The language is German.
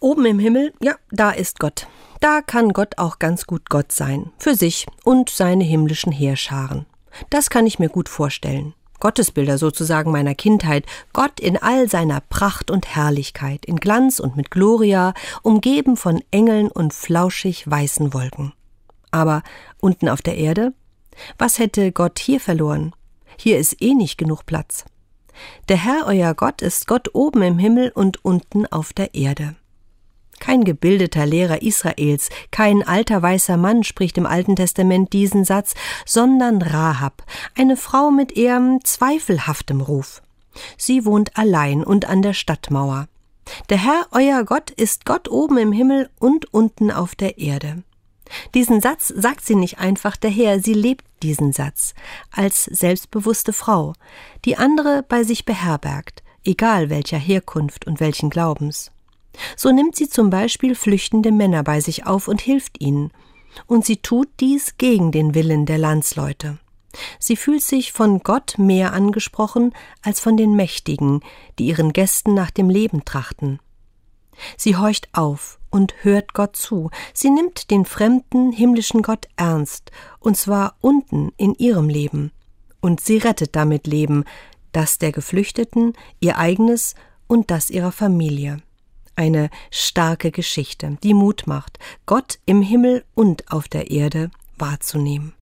Oben im Himmel, ja, da ist Gott. Da kann Gott auch ganz gut Gott sein, für sich und seine himmlischen Heerscharen. Das kann ich mir gut vorstellen. Gottesbilder sozusagen meiner Kindheit, Gott in all seiner Pracht und Herrlichkeit, in Glanz und mit Gloria, umgeben von Engeln und flauschig weißen Wolken. Aber unten auf der Erde? Was hätte Gott hier verloren? Hier ist eh nicht genug Platz. Der Herr euer Gott ist Gott oben im Himmel und unten auf der Erde. Kein gebildeter Lehrer Israels, kein alter weißer Mann spricht im Alten Testament diesen Satz, sondern Rahab, eine Frau mit eher zweifelhaftem Ruf. Sie wohnt allein und an der Stadtmauer. Der Herr, euer Gott, ist Gott oben im Himmel und unten auf der Erde. Diesen Satz sagt sie nicht einfach daher, sie lebt diesen Satz als selbstbewusste Frau, die andere bei sich beherbergt, egal welcher Herkunft und welchen Glaubens. So nimmt sie zum Beispiel flüchtende Männer bei sich auf und hilft ihnen, und sie tut dies gegen den Willen der Landsleute. Sie fühlt sich von Gott mehr angesprochen als von den Mächtigen, die ihren Gästen nach dem Leben trachten. Sie horcht auf und hört Gott zu, sie nimmt den fremden himmlischen Gott ernst, und zwar unten in ihrem Leben, und sie rettet damit Leben, das der Geflüchteten, ihr eigenes und das ihrer Familie eine starke Geschichte, die Mut macht, Gott im Himmel und auf der Erde wahrzunehmen.